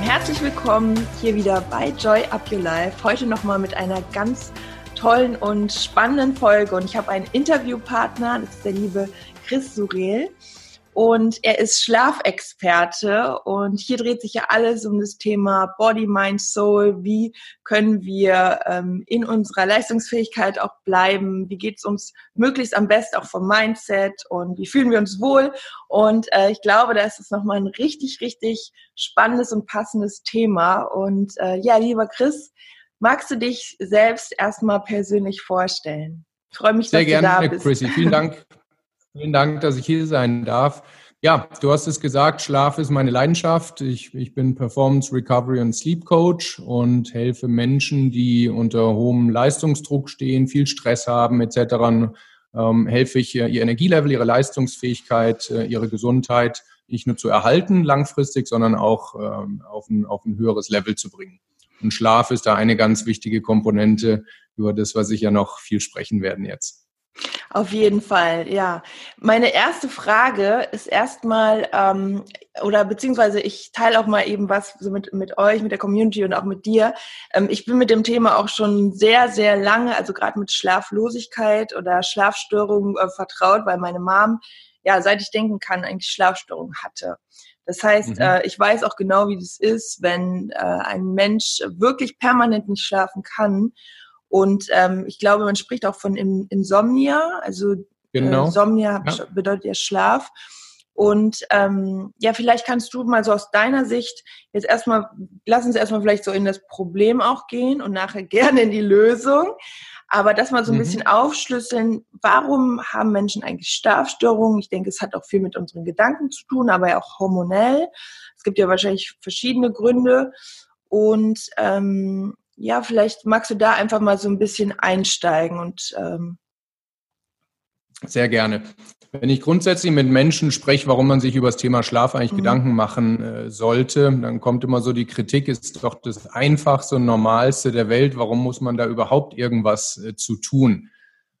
Herzlich willkommen hier wieder bei Joy Up Your Life. Heute nochmal mit einer ganz tollen und spannenden Folge. Und ich habe einen Interviewpartner, das ist der liebe Chris Surel und er ist Schlafexperte und hier dreht sich ja alles um das Thema Body, Mind, Soul. Wie können wir ähm, in unserer Leistungsfähigkeit auch bleiben? Wie geht es uns möglichst am besten auch vom Mindset und wie fühlen wir uns wohl? Und äh, ich glaube, da ist es nochmal ein richtig, richtig spannendes und passendes Thema. Und äh, ja, lieber Chris, magst du dich selbst erstmal persönlich vorstellen? Ich freue mich, Sehr dass gerne, du da bist. Chrissy. Vielen Dank Vielen Dank, dass ich hier sein darf. Ja, du hast es gesagt, Schlaf ist meine Leidenschaft. Ich, ich bin Performance Recovery und Sleep Coach und helfe Menschen, die unter hohem Leistungsdruck stehen, viel Stress haben etc. Ähm, helfe ich ihr Energielevel, ihre Leistungsfähigkeit, äh, ihre Gesundheit nicht nur zu erhalten langfristig, sondern auch ähm, auf, ein, auf ein höheres Level zu bringen. Und Schlaf ist da eine ganz wichtige Komponente, über das, was ich ja noch viel sprechen werden jetzt. Auf jeden Fall, ja. Meine erste Frage ist erstmal, ähm, oder beziehungsweise ich teile auch mal eben was so mit, mit euch, mit der Community und auch mit dir. Ähm, ich bin mit dem Thema auch schon sehr, sehr lange, also gerade mit Schlaflosigkeit oder Schlafstörungen äh, vertraut, weil meine Mom, ja, seit ich denken kann, eigentlich Schlafstörungen hatte. Das heißt, mhm. äh, ich weiß auch genau, wie das ist, wenn äh, ein Mensch wirklich permanent nicht schlafen kann und ähm, ich glaube, man spricht auch von Insomnia, also genau. äh, Insomnia ja. bedeutet ja Schlaf. Und ähm, ja, vielleicht kannst du mal so aus deiner Sicht jetzt erstmal, lass uns erstmal vielleicht so in das Problem auch gehen und nachher gerne in die Lösung. Aber das mal so ein mhm. bisschen aufschlüsseln, warum haben Menschen eigentlich Schlafstörungen? Ich denke, es hat auch viel mit unseren Gedanken zu tun, aber ja auch hormonell. Es gibt ja wahrscheinlich verschiedene Gründe. Und ähm, ja, vielleicht magst du da einfach mal so ein bisschen einsteigen und ähm sehr gerne. Wenn ich grundsätzlich mit Menschen spreche, warum man sich über das Thema Schlaf eigentlich mhm. Gedanken machen äh, sollte, dann kommt immer so die Kritik, ist doch das einfachste und normalste der Welt. Warum muss man da überhaupt irgendwas äh, zu tun?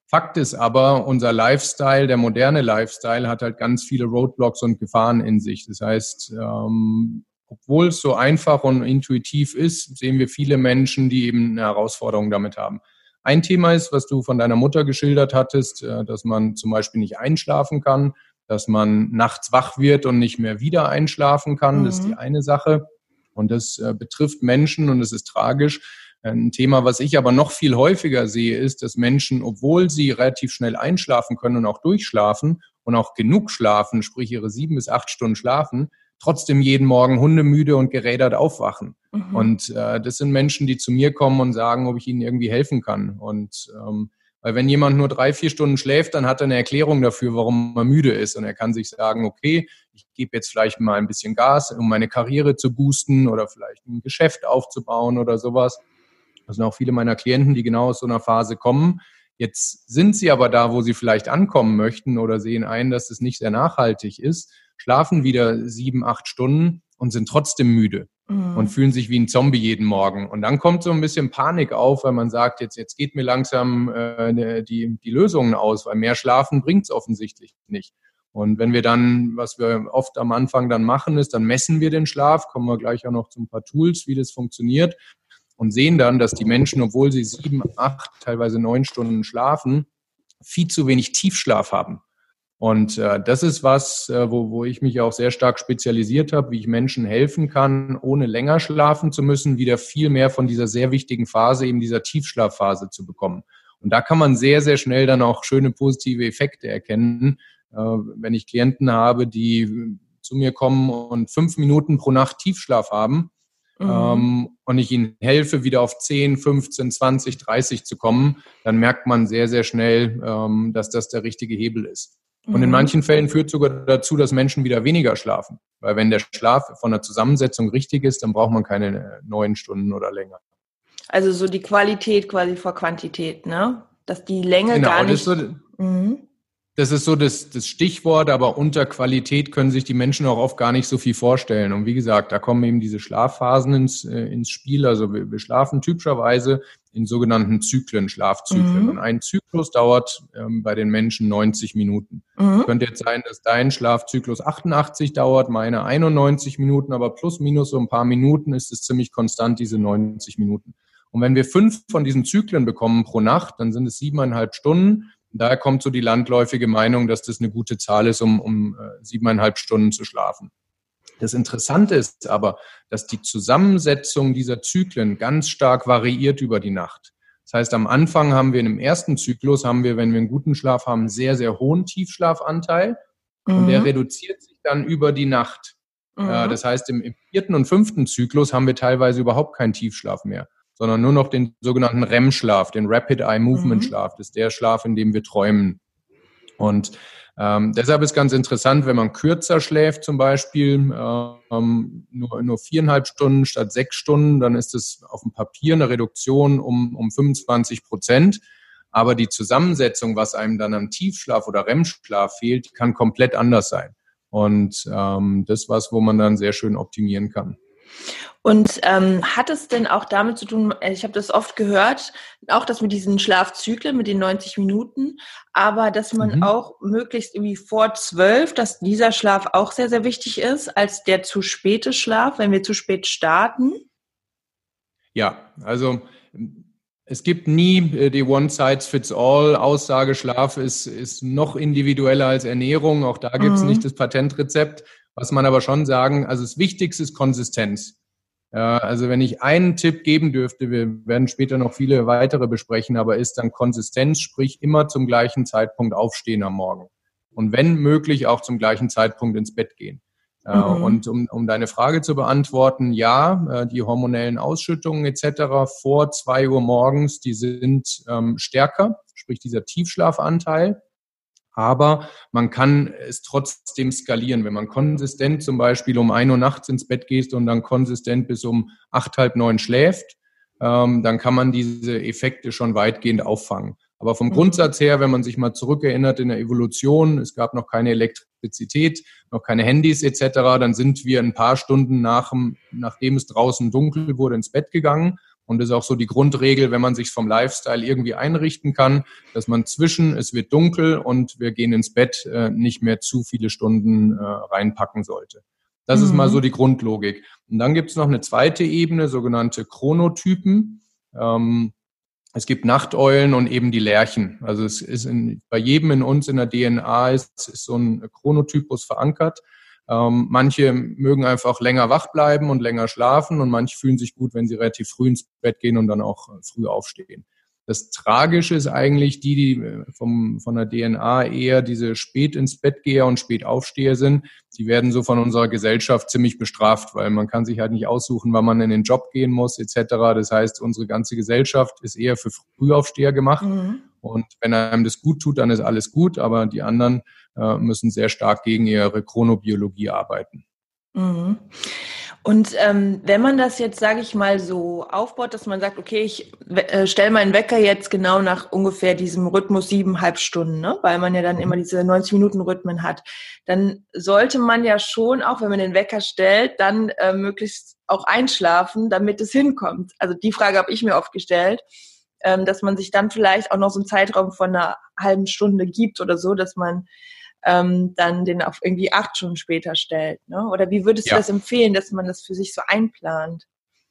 Fakt ist aber, unser Lifestyle, der moderne Lifestyle, hat halt ganz viele Roadblocks und Gefahren in sich. Das heißt, ähm, obwohl es so einfach und intuitiv ist, sehen wir viele Menschen, die eben eine Herausforderung damit haben. Ein Thema ist, was du von deiner Mutter geschildert hattest, äh, dass man zum Beispiel nicht einschlafen kann, dass man nachts wach wird und nicht mehr wieder einschlafen kann. Mhm. Das ist die mhm. eine Sache. Und das äh, betrifft Menschen und es ist tragisch. Ein Thema, was ich aber noch viel häufiger sehe, ist, dass Menschen, obwohl sie relativ schnell einschlafen können und auch durchschlafen und auch genug schlafen, sprich ihre sieben bis acht Stunden schlafen, trotzdem jeden Morgen hundemüde und gerädert aufwachen. Mhm. Und äh, das sind Menschen, die zu mir kommen und sagen, ob ich ihnen irgendwie helfen kann. Und ähm, weil wenn jemand nur drei, vier Stunden schläft, dann hat er eine Erklärung dafür, warum er müde ist. Und er kann sich sagen, okay, ich gebe jetzt vielleicht mal ein bisschen Gas, um meine Karriere zu boosten oder vielleicht ein Geschäft aufzubauen oder sowas. Das sind auch viele meiner Klienten, die genau aus so einer Phase kommen. Jetzt sind sie aber da, wo sie vielleicht ankommen möchten oder sehen ein, dass es nicht sehr nachhaltig ist schlafen wieder sieben, acht Stunden und sind trotzdem müde mhm. und fühlen sich wie ein Zombie jeden Morgen. Und dann kommt so ein bisschen Panik auf, weil man sagt, jetzt, jetzt geht mir langsam äh, ne, die, die Lösungen aus, weil mehr Schlafen bringt es offensichtlich nicht. Und wenn wir dann, was wir oft am Anfang dann machen, ist, dann messen wir den Schlaf, kommen wir gleich auch noch zu ein paar Tools, wie das funktioniert und sehen dann, dass die Menschen, obwohl sie sieben, acht, teilweise neun Stunden schlafen, viel zu wenig Tiefschlaf haben. Und äh, das ist was, äh, wo, wo ich mich auch sehr stark spezialisiert habe, wie ich Menschen helfen kann, ohne länger schlafen zu müssen, wieder viel mehr von dieser sehr wichtigen Phase, eben dieser Tiefschlafphase zu bekommen. Und da kann man sehr, sehr schnell dann auch schöne positive Effekte erkennen. Äh, wenn ich Klienten habe, die zu mir kommen und fünf Minuten pro Nacht Tiefschlaf haben, Mhm. Ähm, und ich ihnen helfe, wieder auf 10, 15, 20, 30 zu kommen, dann merkt man sehr, sehr schnell, ähm, dass das der richtige Hebel ist. Und in mhm. manchen Fällen führt sogar dazu, dass Menschen wieder weniger schlafen. Weil wenn der Schlaf von der Zusammensetzung richtig ist, dann braucht man keine neun Stunden oder länger. Also so die Qualität quasi vor Quantität, ne? Dass die Länge genau, gar nicht. Das so, mhm. Das, ist so das, das Stichwort, aber unter Qualität können sich die Menschen auch oft gar nicht so viel vorstellen. Und wie gesagt, da kommen eben diese Schlafphasen ins, äh, ins Spiel. Also wir, wir schlafen typischerweise in sogenannten Zyklen, Schlafzyklen. Mhm. Und ein Zyklus dauert ähm, bei den Menschen 90 Minuten. Mhm. Könnte jetzt sein, dass dein Schlafzyklus 88 dauert, meine 91 Minuten, aber plus minus so ein paar Minuten ist es ziemlich konstant, diese 90 Minuten. Und wenn wir fünf von diesen Zyklen bekommen pro Nacht, dann sind es siebeneinhalb Stunden. Daher kommt so die landläufige Meinung, dass das eine gute Zahl ist, um, um äh, siebeneinhalb Stunden zu schlafen. Das Interessante ist aber, dass die Zusammensetzung dieser Zyklen ganz stark variiert über die Nacht. Das heißt, am Anfang haben wir in dem ersten Zyklus, haben wir, wenn wir einen guten Schlaf haben, sehr, sehr hohen Tiefschlafanteil. Mhm. Und der mhm. reduziert sich dann über die Nacht. Mhm. Das heißt, im, im vierten und fünften Zyklus haben wir teilweise überhaupt keinen Tiefschlaf mehr, sondern nur noch den sogenannten REM-Schlaf, den Rapid Eye Movement Schlaf. Das ist der Schlaf, in dem wir träumen. Und ähm, deshalb ist ganz interessant, wenn man kürzer schläft zum Beispiel, ähm, nur, nur viereinhalb Stunden statt sechs Stunden, dann ist es auf dem Papier eine Reduktion um, um 25 Prozent. Aber die Zusammensetzung, was einem dann am Tiefschlaf oder REM-Schlaf fehlt, kann komplett anders sein. Und ähm, das was, wo man dann sehr schön optimieren kann. Und ähm, hat es denn auch damit zu tun, äh, ich habe das oft gehört, auch das mit diesen Schlafzyklen, mit den 90 Minuten, aber dass man mhm. auch möglichst irgendwie vor zwölf, dass dieser Schlaf auch sehr, sehr wichtig ist, als der zu späte Schlaf, wenn wir zu spät starten? Ja, also es gibt nie äh, die One-Size-Fits-All-Aussage, Schlaf ist, ist noch individueller als Ernährung. Auch da gibt es mhm. nicht das Patentrezept. Was man aber schon sagen, also das Wichtigste ist Konsistenz. Ja, also wenn ich einen Tipp geben dürfte, wir werden später noch viele weitere besprechen, aber ist dann Konsistenz, sprich immer zum gleichen Zeitpunkt aufstehen am Morgen. Und wenn möglich auch zum gleichen Zeitpunkt ins Bett gehen. Äh, mhm. Und um, um deine Frage zu beantworten, ja, äh, die hormonellen Ausschüttungen etc. vor zwei Uhr morgens, die sind ähm, stärker, sprich dieser Tiefschlafanteil. Aber man kann es trotzdem skalieren. Wenn man konsistent zum Beispiel um ein Uhr nachts ins Bett geht und dann konsistent bis um acht, halb neun schläft, ähm, dann kann man diese Effekte schon weitgehend auffangen. Aber vom mhm. Grundsatz her, wenn man sich mal zurückerinnert in der Evolution, es gab noch keine Elektrizität, noch keine Handys etc., dann sind wir ein paar Stunden nach, nachdem es draußen dunkel wurde ins Bett gegangen und das ist auch so die Grundregel, wenn man sich vom Lifestyle irgendwie einrichten kann, dass man zwischen es wird dunkel und wir gehen ins Bett äh, nicht mehr zu viele Stunden äh, reinpacken sollte. Das mhm. ist mal so mhm. die Grundlogik. Und dann gibt es noch eine zweite Ebene, sogenannte Chronotypen. Ähm, es gibt Nachteulen und eben die Lerchen. Also es ist in, bei jedem in uns in der DNA ist, ist so ein Chronotypus verankert. Ähm, manche mögen einfach länger wach bleiben und länger schlafen und manche fühlen sich gut, wenn sie relativ früh ins Bett gehen und dann auch äh, früh aufstehen. Das Tragische ist eigentlich die, die äh, vom, von der DNA eher diese spät ins Bett geher und spät Aufsteher sind. Die werden so von unserer Gesellschaft ziemlich bestraft, weil man kann sich halt nicht aussuchen, wann man in den Job gehen muss etc. Das heißt, unsere ganze Gesellschaft ist eher für Frühaufsteher gemacht. Mhm. Und wenn einem das gut tut, dann ist alles gut, aber die anderen äh, müssen sehr stark gegen ihre Chronobiologie arbeiten. Mhm. Und ähm, wenn man das jetzt, sage ich mal, so aufbaut, dass man sagt, okay, ich äh, stelle meinen Wecker jetzt genau nach ungefähr diesem Rhythmus siebeneinhalb Stunden, ne? weil man ja dann mhm. immer diese 90-Minuten-Rhythmen hat, dann sollte man ja schon, auch wenn man den Wecker stellt, dann äh, möglichst auch einschlafen, damit es hinkommt. Also die Frage habe ich mir oft gestellt ähm, dass man sich dann vielleicht auch noch so einen Zeitraum von einer halben Stunde gibt oder so, dass man ähm, dann den auf irgendwie acht Stunden später stellt. Ne? Oder wie würdest ja. du das empfehlen, dass man das für sich so einplant?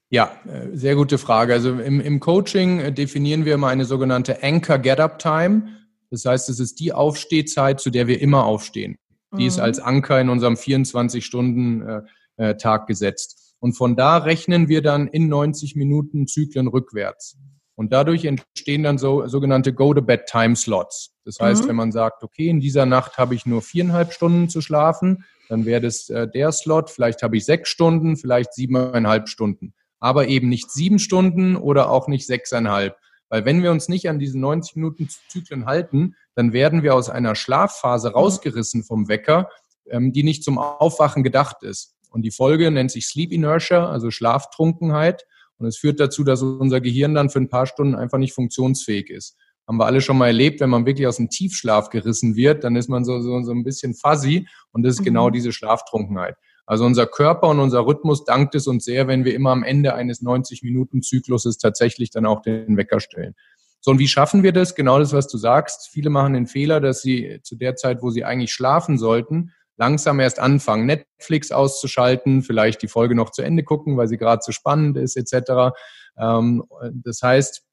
Ja, äh, sehr gute Frage. Also im, im Coaching äh, definieren wir immer eine sogenannte Anchor Get-Up Time. Das heißt, es ist die Aufstehzeit, zu der wir immer aufstehen. Die mhm. ist als Anker in unserem 24-Stunden-Tag äh, gesetzt. Und von da rechnen wir dann in 90 Minuten Zyklen rückwärts. Und dadurch entstehen dann so sogenannte Go-to-Bed-Time-Slots. Das heißt, mhm. wenn man sagt, okay, in dieser Nacht habe ich nur viereinhalb Stunden zu schlafen, dann wäre das äh, der Slot. Vielleicht habe ich sechs Stunden, vielleicht siebeneinhalb Stunden. Aber eben nicht sieben Stunden oder auch nicht sechseinhalb. Weil wenn wir uns nicht an diesen 90 Minuten Zyklen halten, dann werden wir aus einer Schlafphase mhm. rausgerissen vom Wecker, ähm, die nicht zum Aufwachen gedacht ist. Und die Folge nennt sich Sleep Inertia, also Schlaftrunkenheit. Und es führt dazu, dass unser Gehirn dann für ein paar Stunden einfach nicht funktionsfähig ist. Haben wir alle schon mal erlebt, wenn man wirklich aus dem Tiefschlaf gerissen wird, dann ist man so, so, so ein bisschen fuzzy und das ist genau mhm. genau diese Schlaftrunkenheit. Also unser Körper und unser Rhythmus dankt es uns sehr, wenn wir immer am Ende eines 90-Minuten-Zykluses tatsächlich dann auch den Wecker stellen. So, und wie schaffen wir das? Genau das, was du sagst. Viele machen den Fehler, dass sie zu der Zeit, wo sie eigentlich schlafen sollten, langsam erst anfangen, Netflix auszuschalten, vielleicht die Folge noch zu Ende gucken, weil sie gerade zu spannend ist, etc. Ähm, das heißt,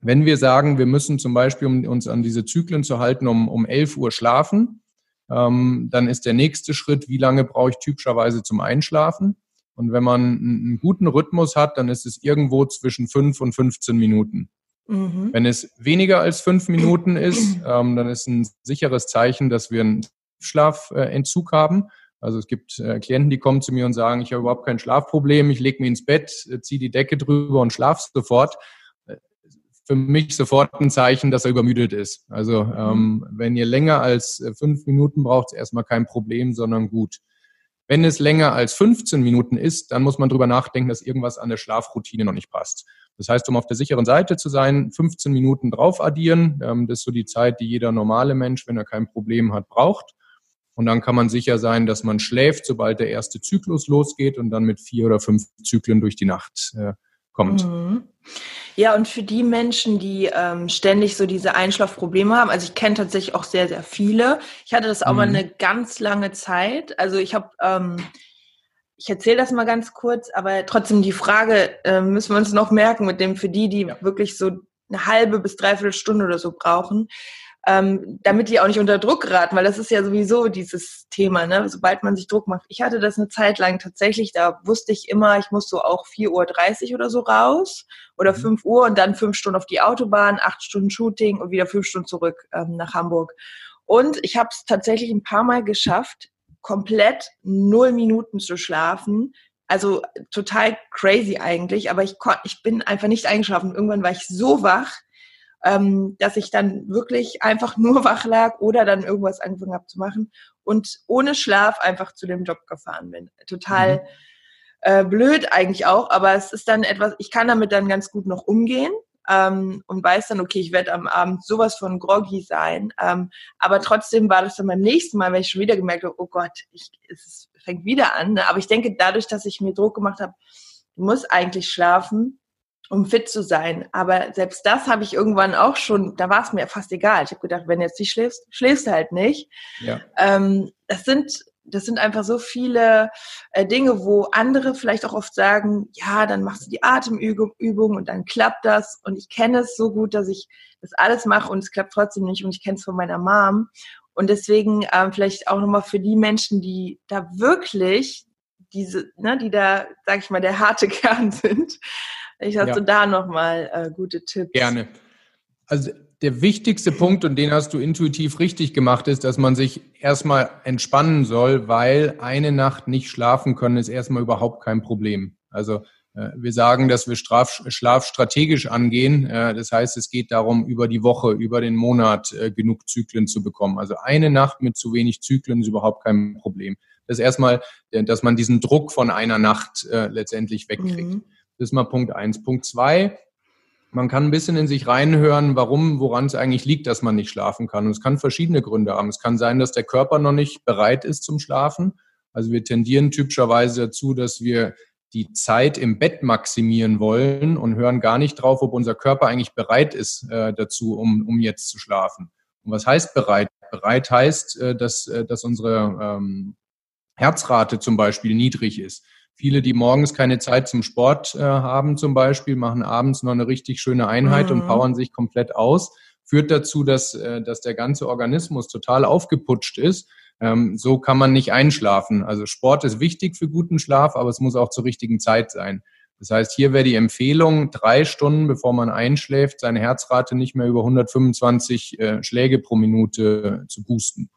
wenn wir sagen, wir müssen zum Beispiel, um uns an diese Zyklen zu halten, um, um 11 Uhr schlafen, ähm, dann ist der nächste Schritt, wie lange brauche ich typischerweise zum Einschlafen? Und wenn man einen guten Rhythmus hat, dann ist es irgendwo zwischen 5 und 15 Minuten. Mhm. Wenn es weniger als fünf Minuten ist, ähm, dann ist ein sicheres Zeichen, dass wir einen Schlafentzug haben. Also es gibt äh, Klienten, die kommen zu mir und sagen, ich habe überhaupt kein Schlafproblem, ich lege mich ins Bett, äh, ziehe die Decke drüber und schlafe sofort. Äh, für mich sofort ein Zeichen, dass er übermüdet ist. Also mhm. ähm, wenn ihr länger als fünf Minuten braucht, ist erstmal kein Problem, sondern gut. Wenn es länger als 15 Minuten ist, dann muss man drüber nachdenken, dass irgendwas an der Schlafroutine noch nicht passt. Das heißt, um auf der sicheren Seite zu sein, 15 Minuten drauf addieren. Ähm, das ist so die Zeit, die jeder normale Mensch, wenn er kein Problem hat, braucht. Und dann kann man sicher sein, dass man schläft, sobald der erste Zyklus losgeht und dann mit vier oder fünf Zyklen durch die Nacht äh, kommt. Mhm. Ja, und für die Menschen, die ähm, ständig so diese Einschlafprobleme haben, also ich kenne tatsächlich auch sehr, sehr viele. Ich hatte das auch mhm. mal eine ganz lange Zeit. Also ich habe, ähm, ich erzähle das mal ganz kurz, aber trotzdem die Frage äh, müssen wir uns noch merken mit dem für die, die ja. wirklich so eine halbe bis dreiviertel Stunde oder so brauchen ähm, damit die auch nicht unter Druck geraten, weil das ist ja sowieso dieses Thema, ne? sobald man sich Druck macht. Ich hatte das eine Zeit lang tatsächlich, da wusste ich immer, ich muss so auch 4.30 Uhr oder so raus oder mhm. 5 Uhr und dann fünf Stunden auf die Autobahn, acht Stunden Shooting und wieder fünf Stunden zurück ähm, nach Hamburg. Und ich habe es tatsächlich ein paar Mal geschafft, komplett null Minuten zu schlafen, also total crazy eigentlich, aber ich, ich bin einfach nicht eingeschlafen. Irgendwann war ich so wach, ähm, dass ich dann wirklich einfach nur wach lag oder dann irgendwas angefangen habe zu machen und ohne Schlaf einfach zu dem Job gefahren bin. Total mhm. äh, blöd eigentlich auch, aber es ist dann etwas, ich kann damit dann ganz gut noch umgehen. Ähm, und weiß dann, okay, ich werde am Abend sowas von groggy sein. Ähm, aber trotzdem war das dann beim nächsten Mal, wenn ich schon wieder gemerkt habe, oh Gott, ich, es fängt wieder an. Ne? Aber ich denke, dadurch, dass ich mir Druck gemacht habe, du musst eigentlich schlafen, um fit zu sein. Aber selbst das habe ich irgendwann auch schon, da war es mir fast egal. Ich habe gedacht, wenn jetzt nicht schläfst, schläfst du halt nicht. Ja. Ähm, das sind das sind einfach so viele äh, Dinge, wo andere vielleicht auch oft sagen, ja, dann machst du die Atemübung und dann klappt das. Und ich kenne es so gut, dass ich das alles mache und es klappt trotzdem nicht. Und ich kenne es von meiner Mom. Und deswegen ähm, vielleicht auch nochmal für die Menschen, die da wirklich diese, ne, die da, sag ich mal, der harte Kern sind, ich hast ja. du da nochmal äh, gute Tipps. Gerne. Also der wichtigste Punkt, und den hast du intuitiv richtig gemacht, ist, dass man sich erstmal entspannen soll, weil eine Nacht nicht schlafen können, ist erstmal überhaupt kein Problem. Also äh, wir sagen, dass wir Straf, Schlaf strategisch angehen. Äh, das heißt, es geht darum, über die Woche, über den Monat äh, genug Zyklen zu bekommen. Also eine Nacht mit zu wenig Zyklen ist überhaupt kein Problem. Das ist erstmal, dass man diesen Druck von einer Nacht letztendlich wegkriegt. Mhm. Das ist mal Punkt eins. Punkt zwei, man kann ein bisschen in sich reinhören, warum, woran es eigentlich liegt, dass man nicht schlafen kann. Und es kann verschiedene Gründe haben. Es kann sein, dass der Körper noch nicht bereit ist zum Schlafen. Also wir tendieren typischerweise dazu, dass wir die Zeit im Bett maximieren wollen und hören gar nicht drauf, ob unser Körper eigentlich bereit ist äh, dazu, um, um jetzt zu schlafen. Und was heißt bereit? Bereit heißt, äh, dass, äh, dass unsere ähm, Herzrate zum Beispiel niedrig ist. Viele, die morgens keine Zeit zum Sport äh, haben zum Beispiel, machen abends noch eine richtig schöne Einheit mhm. und powern sich komplett aus. Führt dazu, dass, äh, dass der ganze Organismus total aufgeputscht ist. Ähm, so kann man nicht einschlafen. Also Sport ist wichtig für guten Schlaf, aber es muss auch zur richtigen Zeit sein. Das heißt, hier wäre die Empfehlung, drei Stunden bevor man einschläft, seine Herzrate nicht mehr über 125 äh, Schläge pro Minute zu boosten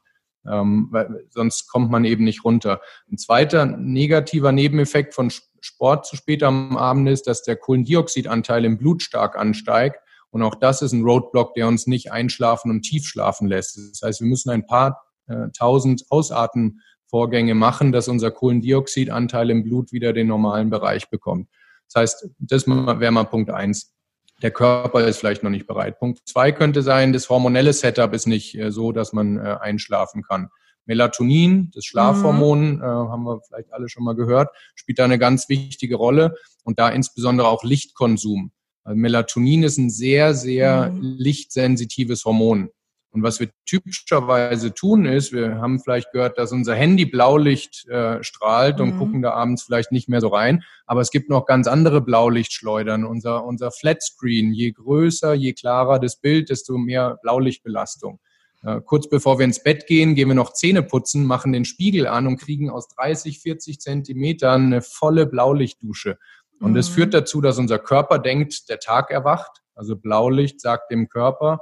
ähm, weil sonst kommt man eben nicht runter. Ein zweiter negativer Nebeneffekt von Sport zu spät am Abend ist, dass der Kohlendioxidanteil im Blut stark ansteigt. Und auch das ist ein Roadblock, der uns nicht einschlafen und tief schlafen lässt. Das heißt, wir müssen ein paar äh, tausend Ausatmenvorgänge machen, dass unser Kohlendioxidanteil im Blut wieder den normalen Bereich bekommt. Das heißt, das wäre mal Punkt eins. Der Körper ist vielleicht noch nicht bereit. Punkt zwei könnte sein, das hormonelle Setup ist nicht äh, so, dass man äh, einschlafen kann. Melatonin, das Schlafhormon, mhm. äh, haben wir vielleicht alle schon mal gehört, spielt da eine ganz wichtige Rolle und da insbesondere auch Lichtkonsum. Also Melatonin ist ein sehr, sehr mhm. lichtsensitives Hormon. Und was wir typischerweise tun ist, wir haben vielleicht gehört, dass unser Handy Blaulicht äh, strahlt und mhm. gucken da abends vielleicht nicht mehr so rein. Aber es gibt noch ganz andere Blaulichtschleudern. Unser, unser Flatscreen, je größer, je klarer das Bild, desto mehr Blaulichtbelastung. Äh, kurz bevor wir ins Bett gehen, gehen wir noch Zähne putzen, machen den Spiegel an und kriegen aus 30, 40 Zentimetern eine volle Blaulichtdusche. Und mhm. das führt dazu, dass unser Körper denkt, der Tag erwacht. Also Blaulicht sagt dem Körper,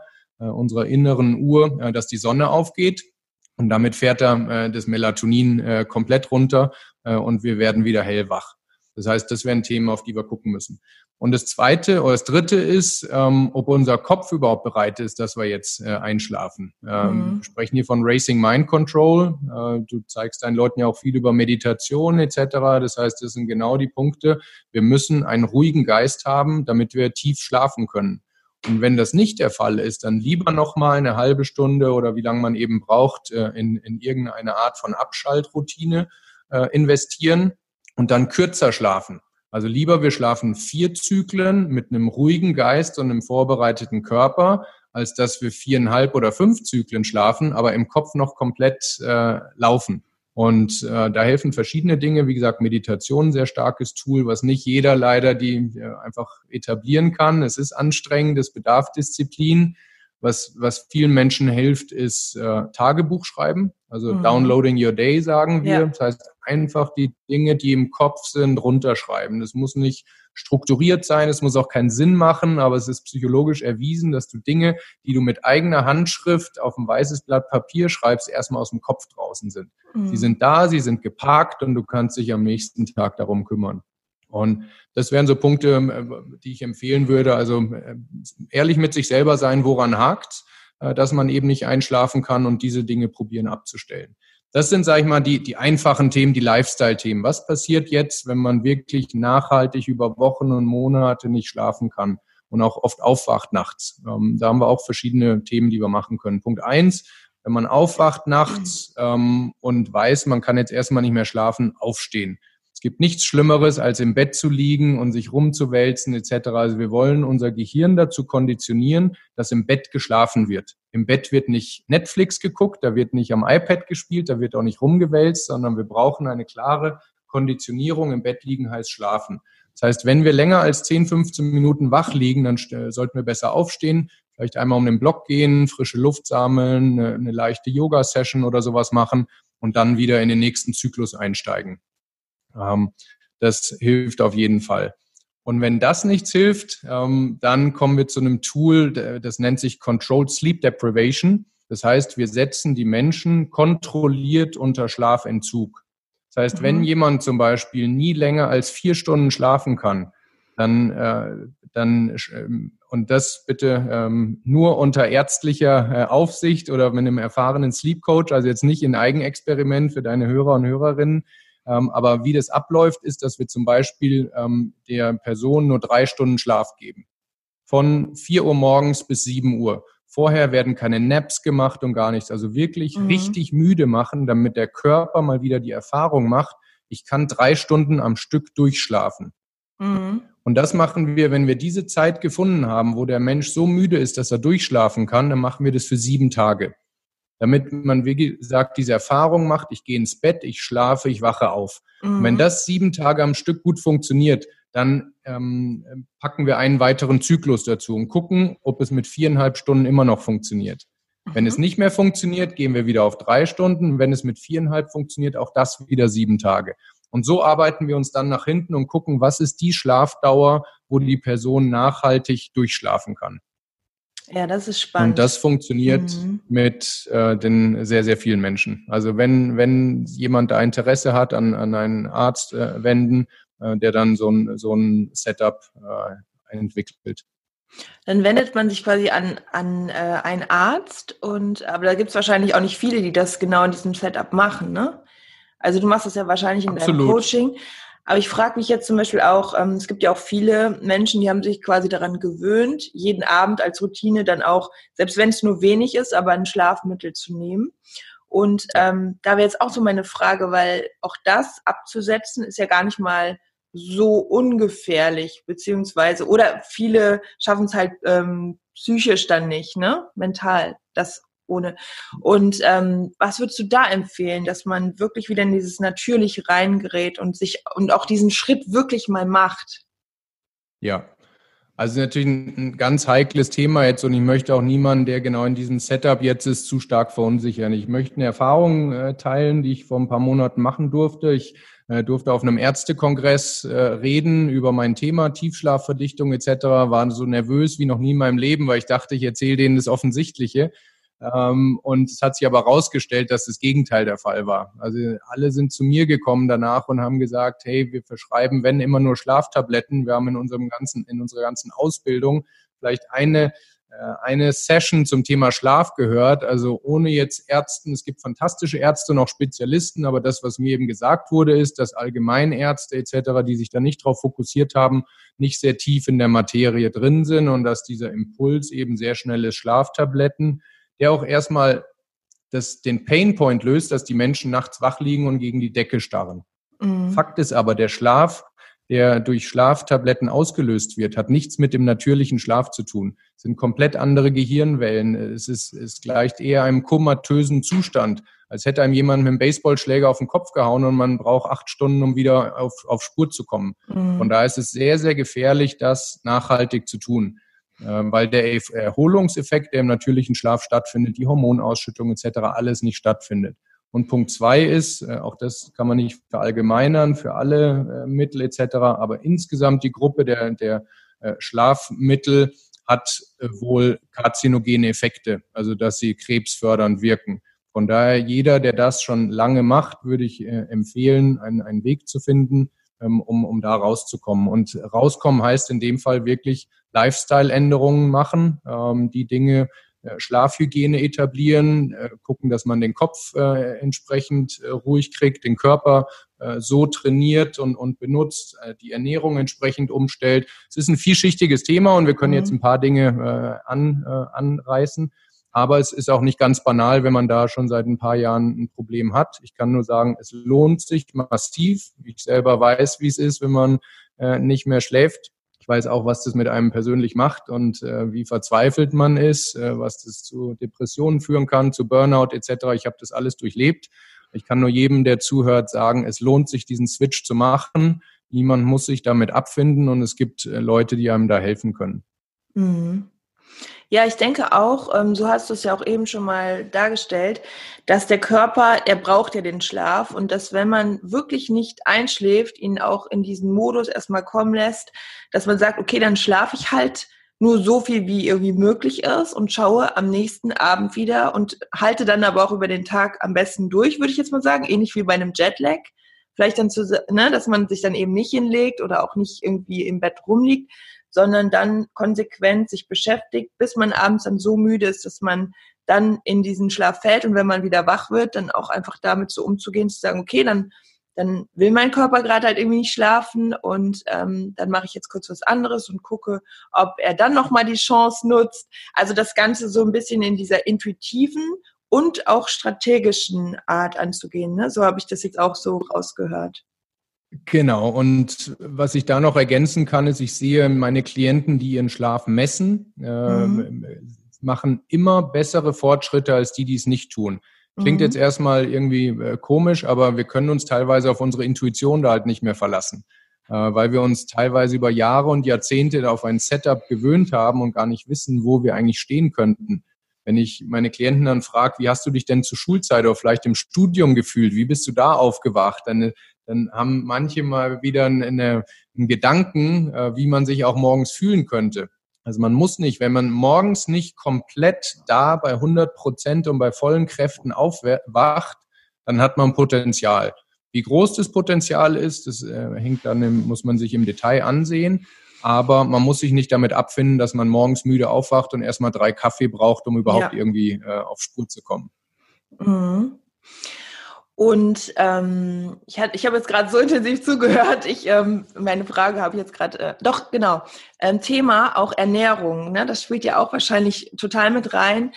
unserer inneren Uhr, äh, dass die Sonne aufgeht. Und damit fährt er äh, das Melatonin äh, komplett runter äh, und wir werden wieder hellwach. Das heißt, das wären Themen, auf die wir gucken müssen. Und das zweite oder das dritte ist, ähm, ob unser Kopf überhaupt bereit ist, dass wir jetzt äh, einschlafen. Ähm, mhm. Wir sprechen hier von Racing Mind Control. Äh, du zeigst deinen Leuten ja auch viel über Meditation etc. Das heißt, das sind genau die Punkte. Wir müssen einen ruhigen Geist haben, damit wir tief schlafen können. Und wenn das nicht der Fall ist, dann lieber nochmal eine halbe Stunde oder wie lange man eben braucht, äh, in, in irgendeine Art von Abschaltroutine äh, investieren und dann kürzer schlafen. Also lieber wir schlafen vier Zyklen mit einem ruhigen Geist und einem vorbereiteten Körper, als dass wir viereinhalb oder fünf Zyklen schlafen, aber im Kopf noch komplett äh, laufen. Und äh, da helfen verschiedene Dinge. Wie gesagt, Meditation, sehr starkes Tool, was nicht jeder leider die äh, einfach etablieren kann. Es ist anstrengend, es bedarf Disziplin. Was, was vielen Menschen hilft, ist äh, Tagebuch schreiben, also mhm. downloading your day, sagen wir. Ja. Das heißt, einfach die Dinge, die im Kopf sind, runterschreiben. Das muss nicht strukturiert sein, es muss auch keinen Sinn machen, aber es ist psychologisch erwiesen, dass du Dinge, die du mit eigener Handschrift auf ein weißes Blatt Papier schreibst, erstmal aus dem Kopf draußen sind. Mhm. Sie sind da, sie sind geparkt und du kannst dich am nächsten Tag darum kümmern. Und das wären so Punkte, äh, die ich empfehlen würde. Also äh, ehrlich mit sich selber sein, woran hakt, äh, dass man eben nicht einschlafen kann und diese Dinge probieren abzustellen. Das sind, sage ich mal, die, die einfachen Themen, die Lifestyle-Themen. Was passiert jetzt, wenn man wirklich nachhaltig über Wochen und Monate nicht schlafen kann und auch oft aufwacht nachts? Ähm, da haben wir auch verschiedene Themen, die wir machen können. Punkt eins, wenn man aufwacht nachts ähm, und weiß, man kann jetzt erstmal nicht mehr schlafen, aufstehen gibt nichts Schlimmeres, als im Bett zu liegen und sich rumzuwälzen etc. Also wir wollen unser Gehirn dazu konditionieren, dass im Bett geschlafen wird. Im Bett wird nicht Netflix geguckt, da wird nicht am iPad gespielt, da wird auch nicht rumgewälzt, sondern wir brauchen eine klare Konditionierung. Im Bett liegen heißt schlafen. Das heißt, wenn wir länger als 10, 15 Minuten wach liegen, dann sollten wir besser aufstehen, vielleicht einmal um den Block gehen, frische Luft sammeln, eine, eine leichte Yoga-Session oder sowas machen und dann wieder in den nächsten Zyklus einsteigen. Ähm, das hilft auf jeden Fall. Und wenn das nichts hilft, ähm, dann kommen wir zu einem Tool, das nennt sich Controlled Sleep Deprivation. Das heißt, wir setzen die Menschen kontrolliert unter Schlafentzug. Das heißt, mhm. wenn jemand zum Beispiel nie länger als vier Stunden schlafen kann, dann, äh, dann ähm, und das bitte ähm, nur unter ärztlicher äh, Aufsicht oder mit einem erfahrenen Sleep Coach, also jetzt nicht in Eigenexperiment für deine Hörer und Hörerinnen, ähm, aber wie das abläuft, ist, dass wir zum Beispiel ähm, der Person nur drei Stunden Schlaf geben. Von vier Uhr morgens bis sieben Uhr. Vorher werden keine Naps gemacht und gar nichts. Also wirklich mhm. richtig müde machen, damit der Körper mal wieder die Erfahrung macht, ich kann drei Stunden am Stück durchschlafen. Mhm. Und das machen wir, wenn wir diese Zeit gefunden haben, wo der Mensch so müde ist, dass er durchschlafen kann, dann machen wir das für sieben Tage damit man, wie gesagt, diese Erfahrung macht, ich gehe ins Bett, ich schlafe, ich wache auf. Mhm. Und wenn mhm. das sieben Tage am Stück gut funktioniert, dann ähm, packen wir einen weiteren Zyklus dazu und gucken, ob es mit viereinhalb Stunden immer noch funktioniert. Mhm. Wenn es mhm. nicht mehr funktioniert, gehen wir wieder auf drei Stunden. Wenn es mit viereinhalb funktioniert, auch das wieder sieben Tage. Und so arbeiten wir uns dann nach hinten und gucken, was ist die Schlafdauer, wo die Person nachhaltig durchschlafen kann. Ja, das ist spannend. Und das funktioniert mhm. mit äh, den sehr, sehr vielen Menschen. Also wenn, wenn jemand da Interesse hat, an, an einen Arzt äh, wenden, äh, der dann so ein, so ein Setup äh, entwickelt. Dann wendet man sich quasi an, an äh, einen Arzt und aber da gibt es wahrscheinlich auch nicht viele, die das genau in diesem Setup machen, ne? Also du machst das ja wahrscheinlich in Absolut. deinem Coaching. Aber ich frage mich jetzt zum Beispiel auch, ähm, es gibt ja auch viele Menschen, die haben sich quasi daran gewöhnt, jeden Abend als Routine dann auch, selbst wenn es nur wenig ist, aber ein Schlafmittel zu nehmen. Und ähm, da wäre jetzt auch so meine Frage, weil auch das abzusetzen ist ja gar nicht mal so ungefährlich, beziehungsweise, oder viele schaffen es halt ähm, psychisch dann nicht, ne? Mental, das ohne. Und ähm, was würdest du da empfehlen, dass man wirklich wieder in dieses Natürliche reingerät und sich und auch diesen Schritt wirklich mal macht? Ja, also natürlich ein, ganz heikles Thema jetzt und ich möchte auch niemanden, der genau in diesem Setup jetzt ist, zu stark verunsichern. Ich möchte eine Erfahrung äh, teilen, die ich vor ein paar Monaten machen durfte. Ich äh, durfte auf einem Ärztekongress äh, reden über mein Thema Tiefschlafverdichtung etc. War so nervös wie noch nie in meinem Leben, weil ich dachte, ich erzähle denen das Offensichtliche. Ähm, und es hat sich aber herausgestellt, dass das Gegenteil der Fall war. Also alle sind zu mir gekommen danach und haben gesagt, hey, wir verschreiben, wenn immer nur Schlaftabletten. Wir haben in unserem ganzen, in unserer ganzen Ausbildung vielleicht eine äh, eine Session zum Thema Schlaf gehört. Also ohne jetzt Ärzten, es gibt fantastische Ärzte auch Spezialisten, aber das, was mir eben gesagt wurde, ist, dass Allgemeinärzte etc., die sich da nicht darauf fokussiert haben, nicht sehr tief in der Materie drin sind und dass dieser Impuls eben sehr schnell ist, Schlaftabletten der auch erstmal das, den Painpoint löst, dass die Menschen nachts wach liegen und gegen die Decke starren. Mhm. Fakt ist aber, der Schlaf, der durch Schlaftabletten ausgelöst wird, hat nichts mit dem natürlichen Schlaf zu tun. Es sind komplett andere Gehirnwellen. Es, ist, es gleicht eher einem komatösen Zustand, als hätte einem jemand mit einem Baseballschläger auf den Kopf gehauen und man braucht acht Stunden, um wieder auf, auf Spur zu kommen. Mhm. Von daher ist es sehr, sehr gefährlich, das nachhaltig zu tun. Ähm, weil der Erholungseffekt, der im natürlichen Schlaf stattfindet, die Hormonausschüttung etc., alles nicht stattfindet. Und Punkt zwei ist, äh, auch das kann man nicht verallgemeinern für alle äh, Mittel etc., aber insgesamt die Gruppe der, der äh, Schlafmittel hat wohl karzinogene Effekte, also dass sie krebsfördernd wirken. Von daher, jeder, der das schon lange macht, würde ich empfehlen, einen, einen Weg zu finden, ähm, um, um da rauszukommen. Und rauskommen heißt in dem Fall wirklich Lifestyle-Änderungen machen, ähm, die Dinge äh, Schlafhygiene etablieren, äh, gucken, dass man den Kopf äh, entsprechend äh, ruhig kriegt, den Körper äh, so trainiert und, und benutzt, äh, die Ernährung entsprechend umstellt. Es ist ein vielschichtiges Thema und wir können mhm. jetzt ein paar Dinge an, anreißen. Aber es ist auch nicht ganz banal, wenn man da schon seit ein paar Jahren ein Problem hat. Ich kann nur sagen, es lohnt sich massiv. Ich selber weiß, wie es ist, wenn man äh, nicht mehr schläft. Ich weiß auch, was das mit einem persönlich macht und äh, wie verzweifelt man ist, äh, was das zu Depressionen führen kann, zu Burnout etc. Ich habe das alles durchlebt. Ich kann nur jedem, der zuhört, sagen, es lohnt sich, diesen Switch zu machen. Niemand muss sich damit abfinden und es gibt äh, Leute, die einem da helfen können. Mhm. Ja, ich denke auch, ähm, so hast du es ja auch eben schon mal dargestellt, dass der Körper, er braucht ja den Schlaf und dass wenn man wirklich nicht einschläft, ihn auch in diesen Modus erstmal kommen lässt, dass man sagt, okay, dann schlafe ich halt nur so viel, wie irgendwie möglich ist und schaue am nächsten Abend wieder und halte dann aber auch über den Tag am besten durch, würde ich jetzt mal sagen, ähnlich wie bei einem Jetlag. Vielleicht dann zu, ne, dass man sich dann eben nicht hinlegt oder auch nicht irgendwie im Bett rumliegt, sondern dann konsequent sich beschäftigt, bis man abends dann so müde ist, dass man dann in diesen Schlaf fällt und wenn man wieder wach wird, dann auch einfach damit so umzugehen, zu sagen, okay, dann dann will mein Körper gerade halt irgendwie nicht schlafen und ähm, dann mache ich jetzt kurz was anderes und gucke, ob er dann nochmal die Chance nutzt. Also das Ganze so ein bisschen in dieser intuitiven und auch strategischen Art anzugehen. Ne? So habe ich das jetzt auch so rausgehört. Genau, und was ich da noch ergänzen kann, ist, ich sehe meine Klienten, die ihren Schlaf messen, äh, mhm. machen immer bessere Fortschritte als die, die es nicht tun. Klingt mhm. jetzt erstmal irgendwie äh, komisch, aber wir können uns teilweise auf unsere Intuition da halt nicht mehr verlassen, äh, weil wir uns teilweise über Jahre und Jahrzehnte auf ein Setup gewöhnt haben und gar nicht wissen, wo wir eigentlich stehen könnten. Wenn ich meine Klienten dann frage, wie hast du dich denn zur Schulzeit oder vielleicht im Studium gefühlt? Wie bist du da aufgewacht? Dann dann haben manche mal wieder eine, einen Gedanken, äh, wie man sich auch morgens fühlen könnte. Also man muss nicht, wenn man morgens nicht komplett da bei 100 Prozent und bei vollen Kräften aufwacht, dann hat man Potenzial. Wie groß das Potenzial ist, das äh, hängt dann, im, muss man sich im Detail ansehen. Aber man muss sich nicht damit abfinden, dass man morgens müde aufwacht und erstmal drei Kaffee braucht, um überhaupt ja. irgendwie äh, auf Spur zu kommen. Mhm. Und ähm, ich, hat, ich habe jetzt gerade so intensiv zugehört. Ich ähm, meine Frage habe ich jetzt gerade. Äh, doch genau. Ähm, Thema auch Ernährung. Ne? Das spielt ja auch wahrscheinlich total mit rein.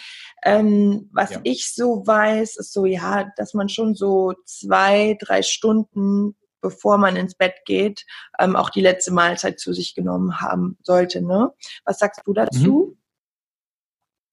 Ähm, was ja. ich so weiß, ist so ja, dass man schon so zwei, drei Stunden bevor man ins Bett geht, ähm, auch die letzte Mahlzeit zu sich genommen haben sollte. Ne? Was sagst du dazu? Mhm.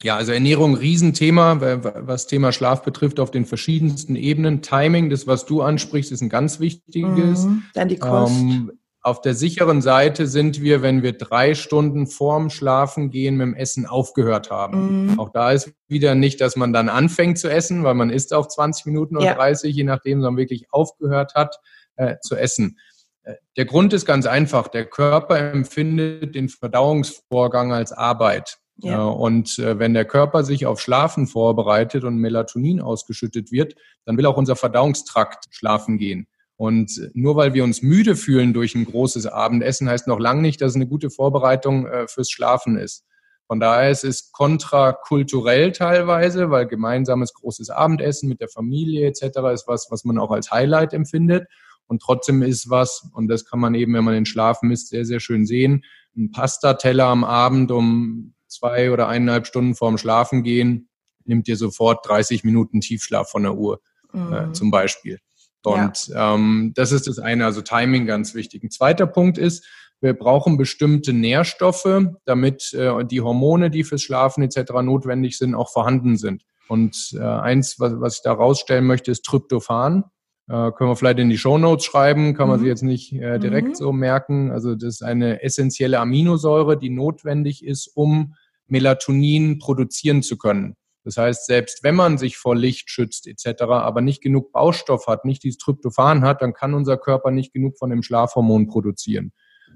Ja, also Ernährung Riesenthema, was Thema Schlaf betrifft, auf den verschiedensten Ebenen. Timing, das, was du ansprichst, ist ein ganz wichtiges. Mhm, dann die Kost. Ähm, auf der sicheren Seite sind wir, wenn wir drei Stunden vorm Schlafen gehen mit dem Essen aufgehört haben. Mhm. Auch da ist wieder nicht, dass man dann anfängt zu essen, weil man isst auf 20 Minuten oder ja. 30, je nachdem, sondern wirklich aufgehört hat äh, zu essen. Äh, der Grund ist ganz einfach. Der Körper empfindet den Verdauungsvorgang als Arbeit. Ja. Und äh, wenn der Körper sich auf Schlafen vorbereitet und Melatonin ausgeschüttet wird, dann will auch unser Verdauungstrakt schlafen gehen. Und nur weil wir uns müde fühlen durch ein großes Abendessen, heißt noch lange nicht, dass es eine gute Vorbereitung äh, fürs Schlafen ist. Von daher ist es kontrakulturell teilweise, weil gemeinsames großes Abendessen mit der Familie etc. ist was, was man auch als Highlight empfindet. Und trotzdem ist was, und das kann man eben, wenn man den Schlafen misst, sehr, sehr schön sehen, ein Pastateller am Abend um zwei oder eineinhalb Stunden vorm Schlafen gehen, nimmt dir sofort 30 Minuten Tiefschlaf von der Uhr äh, mhm. äh, zum Beispiel. Und ja. ähm, das ist das eine, also Timing ganz wichtig. Ein zweiter Punkt ist, wir brauchen bestimmte Nährstoffe, damit äh, die Hormone, die fürs Schlafen etc. notwendig sind, auch vorhanden sind. Und äh, eins, was, was ich da rausstellen möchte, ist Tryptophan. Äh, können wir vielleicht in die Show Notes schreiben, kann man mhm. sich jetzt nicht äh, direkt mhm. so merken. Also das ist eine essentielle Aminosäure, die notwendig ist, um Melatonin produzieren zu können. Das heißt, selbst wenn man sich vor Licht schützt etc., aber nicht genug Baustoff hat, nicht dieses Tryptophan hat, dann kann unser Körper nicht genug von dem Schlafhormon produzieren.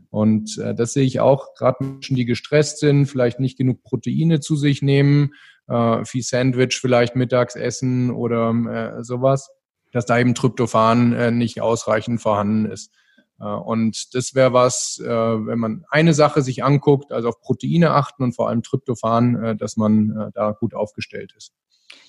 Und äh, das sehe ich auch, gerade Menschen, die gestresst sind, vielleicht nicht genug Proteine zu sich nehmen, äh, viel Sandwich vielleicht mittags essen oder äh, sowas dass da eben Tryptophan äh, nicht ausreichend vorhanden ist. Äh, und das wäre was, äh, wenn man eine Sache sich anguckt, also auf Proteine achten und vor allem Tryptophan, dass man da gut aufgestellt ist.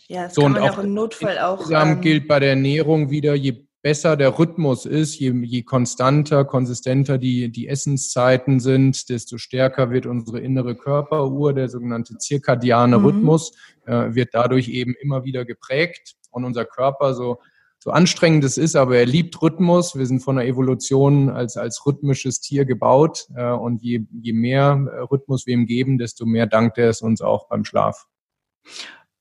Ja, das so, kann man auch im Notfall auch. Insgesamt ähm, gilt bei der Ernährung wieder, je besser der Rhythmus ist, je, je konstanter, konsistenter die, die Essenszeiten sind, desto stärker wird unsere innere Körperuhr, der sogenannte zirkadiane mhm. Rhythmus, äh, wird dadurch eben immer wieder geprägt und unser Körper so so anstrengend es ist, aber er liebt Rhythmus. Wir sind von der Evolution als, als rhythmisches Tier gebaut. Äh, und je, je mehr äh, Rhythmus wir ihm geben, desto mehr dankt er es uns auch beim Schlaf.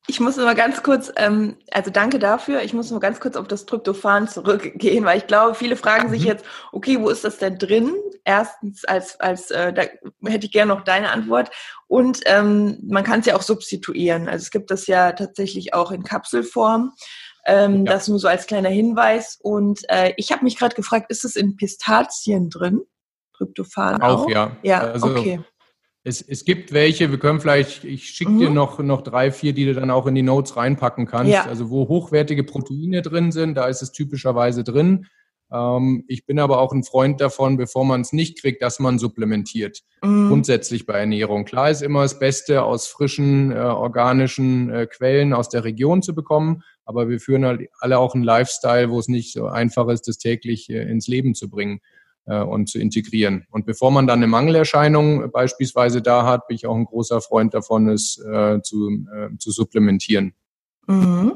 Ich muss nur ganz kurz, ähm, also danke dafür. Ich muss nur ganz kurz auf das Tryptophan zurückgehen, weil ich glaube, viele fragen sich mhm. jetzt, okay, wo ist das denn drin? Erstens, als, als äh, da hätte ich gerne noch deine Antwort. Und ähm, man kann es ja auch substituieren. Also es gibt das ja tatsächlich auch in Kapselform. Ähm, ja. Das nur so als kleiner Hinweis. Und äh, ich habe mich gerade gefragt, ist es in Pistazien drin? Tryptophan auch? Auch, ja. Ja, also, okay. Es, es gibt welche, wir können vielleicht, ich schicke mhm. dir noch, noch drei, vier, die du dann auch in die Notes reinpacken kannst. Ja. Also wo hochwertige Proteine drin sind, da ist es typischerweise drin. Ähm, ich bin aber auch ein Freund davon, bevor man es nicht kriegt, dass man supplementiert. Mhm. Grundsätzlich bei Ernährung. Klar ist immer das Beste, aus frischen, äh, organischen äh, Quellen aus der Region zu bekommen. Aber wir führen halt alle auch einen Lifestyle, wo es nicht so einfach ist, das täglich äh, ins Leben zu bringen äh, und zu integrieren. Und bevor man dann eine Mangelerscheinung beispielsweise da hat, bin ich auch ein großer Freund davon, es äh, zu, äh, zu supplementieren. Mhm.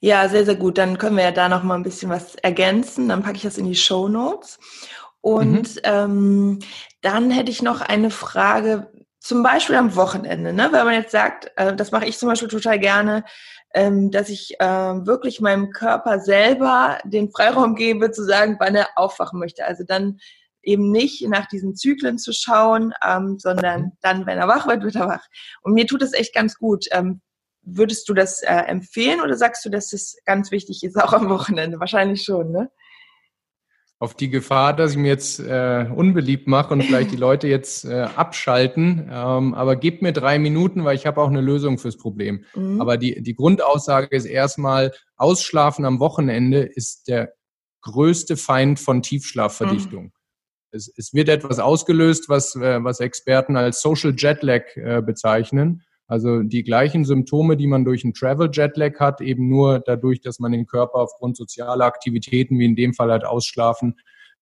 Ja, sehr, sehr gut. Dann können wir ja da noch mal ein bisschen was ergänzen. Dann packe ich das in die Show Notes. Und mhm. ähm, dann hätte ich noch eine Frage, zum Beispiel am Wochenende, ne? wenn man jetzt sagt, äh, das mache ich zum Beispiel total gerne, ähm, dass ich äh, wirklich meinem Körper selber den Freiraum gebe, zu sagen, wann er aufwachen möchte. Also dann eben nicht nach diesen Zyklen zu schauen, ähm, sondern mhm. dann, wenn er wach wird, wird er wach. Und mir tut es echt ganz gut. Ähm, Würdest du das äh, empfehlen oder sagst du, dass es ganz wichtig ist, auch am Wochenende? Wahrscheinlich schon, ne? Auf die Gefahr, dass ich mir jetzt äh, unbeliebt mache und vielleicht die Leute jetzt äh, abschalten. Ähm, aber gib mir drei Minuten, weil ich habe auch eine Lösung fürs Problem. Mhm. Aber die, die Grundaussage ist erstmal, Ausschlafen am Wochenende ist der größte Feind von Tiefschlafverdichtung. Mhm. Es, es wird etwas ausgelöst, was, äh, was Experten als Social Jetlag äh, bezeichnen. Also die gleichen Symptome, die man durch einen Travel Jetlag hat, eben nur dadurch, dass man den Körper aufgrund sozialer Aktivitäten, wie in dem Fall halt Ausschlafen,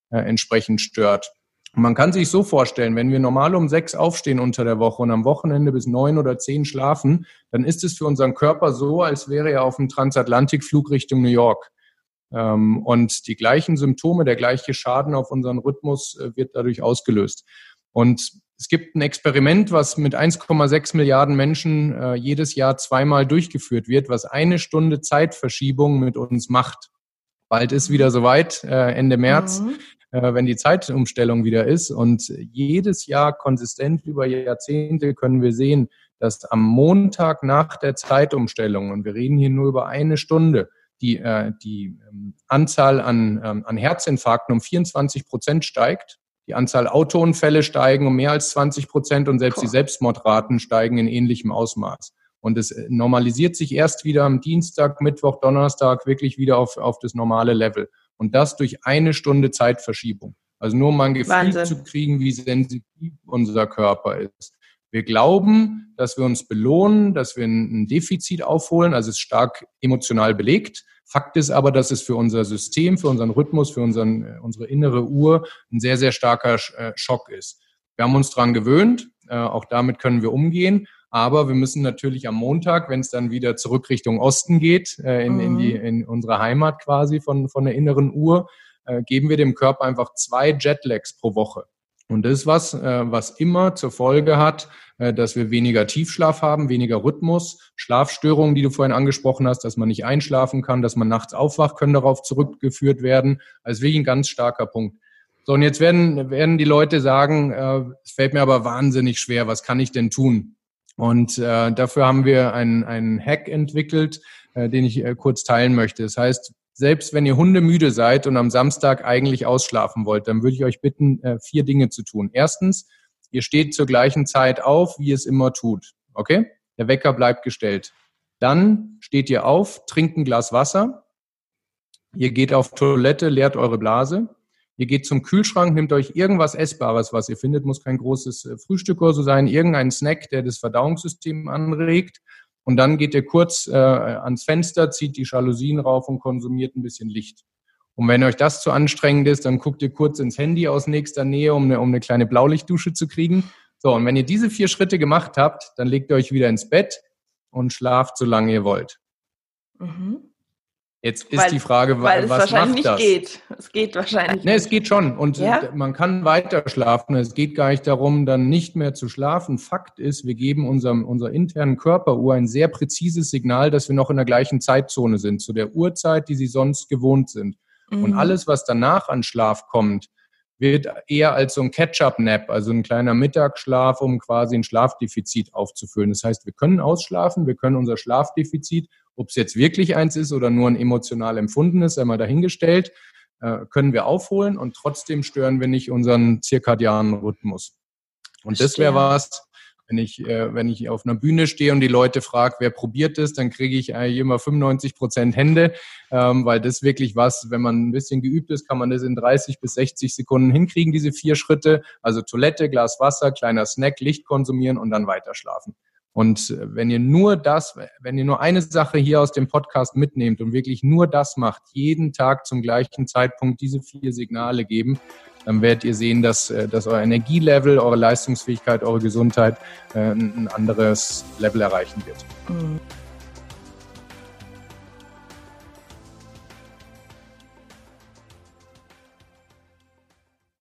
äh, entsprechend stört. man kann sich so vorstellen, wenn wir normal um sechs aufstehen unter der Woche und am Wochenende bis neun oder zehn schlafen, dann ist es für unseren Körper so, als wäre er auf einem Transatlantikflug Richtung New York. Ähm, und die gleichen Symptome, der gleiche Schaden auf unseren Rhythmus äh, wird dadurch ausgelöst. Und es gibt ein Experiment, was mit 1,6 Milliarden Menschen äh, jedes Jahr zweimal durchgeführt wird, was eine Stunde Zeitverschiebung mit uns macht. Bald ist wieder soweit, äh, Ende März, mhm. äh, wenn die Zeitumstellung wieder ist. Und jedes Jahr konsistent über Jahrzehnte können wir sehen, dass am Montag nach der Zeitumstellung, und wir reden hier nur über eine Stunde, die, äh, die ähm, Anzahl an, ähm, an Herzinfarkten um 24 Prozent steigt. Die Anzahl Autounfälle steigen um mehr als 20 Prozent und selbst die Selbstmordraten steigen in ähnlichem Ausmaß. Und es äh, normalisiert sich erst wieder am Dienstag, Mittwoch, Donnerstag wirklich wieder auf, auf das normale Level. Und das durch eine Stunde Zeitverschiebung. Also nur um mal ein Gefühl Wahnsinn. zu kriegen, wie sensitiv unser Körper ist. Wir glauben, dass wir uns belohnen, dass wir ein Defizit aufholen, also es ist stark emotional belegt. Fakt ist aber, dass es für unser System, für unseren Rhythmus, für unseren, äh, unsere innere Uhr ein sehr, sehr starker äh, Schock ist. Wir haben uns dran gewöhnt, äh, auch damit können wir umgehen. Aber wir müssen natürlich am Montag, wenn es dann wieder zurück Richtung Osten geht, in, in, die, mhm. in unsere Heimat quasi von, von der inneren Uhr, geben wir dem Körper einfach zwei Jetlags pro Woche. Und das ist was, äh, was immer zur Folge hat, äh, dass wir weniger Tiefschlaf haben, weniger Rhythmus, Schlafstörungen, die du vorhin angesprochen hast, dass man nicht einschlafen kann, dass man nachts aufwacht, können darauf zurückgeführt werden. Also wirklich ein ganz starker Punkt. So, und jetzt werden, werden die Leute sagen, äh, es fällt mir aber wahnsinnig schwer, was kann ich denn tun? Und äh, dafür haben wir einen, einen Hack entwickelt, äh, den ich äh, kurz teilen möchte. Das heißt, selbst wenn ihr hundemüde seid und am Samstag eigentlich ausschlafen wollt, dann würde ich euch bitten, äh, vier Dinge zu tun. Erstens, ihr steht zur gleichen Zeit auf, wie es immer tut. Okay? Der Wecker bleibt gestellt. Dann steht ihr auf, trinkt ein Glas Wasser. Ihr geht auf Toilette, leert eure Blase. Ihr geht zum Kühlschrank, nehmt euch irgendwas Essbares, was ihr findet, muss kein großes äh, Frühstück oder so sein, irgendein Snack, der das Verdauungssystem anregt und dann geht ihr kurz äh, ans Fenster, zieht die Jalousien rauf und konsumiert ein bisschen Licht. Und wenn euch das zu anstrengend ist, dann guckt ihr kurz ins Handy aus nächster Nähe, um eine, um eine kleine Blaulichtdusche zu kriegen. So, und wenn ihr diese vier Schritte gemacht habt, dann legt ihr euch wieder ins Bett und schlaft, solange ihr wollt. Mhm. Jetzt ist weil, die Frage, weil es was wahrscheinlich macht das? nicht geht. Es geht wahrscheinlich. Nee, es geht schon und ja? man kann weiter schlafen. Es geht gar nicht darum, dann nicht mehr zu schlafen. Fakt ist, wir geben unserem unserer internen Körperuhr ein sehr präzises Signal, dass wir noch in der gleichen Zeitzone sind, zu der Uhrzeit, die sie sonst gewohnt sind. Mhm. Und alles, was danach an Schlaf kommt, wird eher als so ein Catch-up-Nap, also ein kleiner Mittagsschlaf, um quasi ein Schlafdefizit aufzufüllen. Das heißt, wir können ausschlafen, wir können unser Schlafdefizit ob es jetzt wirklich eins ist oder nur ein emotional empfundenes, einmal dahingestellt, äh, können wir aufholen und trotzdem stören wir nicht unseren zirkadianen Rhythmus. Und das wäre was, wenn ich, äh, wenn ich auf einer Bühne stehe und die Leute frage, wer probiert es, dann kriege ich eigentlich immer 95 Prozent Hände, ähm, weil das wirklich was, wenn man ein bisschen geübt ist, kann man das in 30 bis 60 Sekunden hinkriegen, diese vier Schritte. Also Toilette, Glas Wasser, kleiner Snack, Licht konsumieren und dann weiter schlafen. Und wenn ihr nur das, wenn ihr nur eine Sache hier aus dem Podcast mitnehmt und wirklich nur das macht, jeden Tag zum gleichen Zeitpunkt diese vier Signale geben, dann werdet ihr sehen, dass, äh, dass euer Energielevel, eure Leistungsfähigkeit, eure Gesundheit äh, ein anderes Level erreichen wird. Mhm.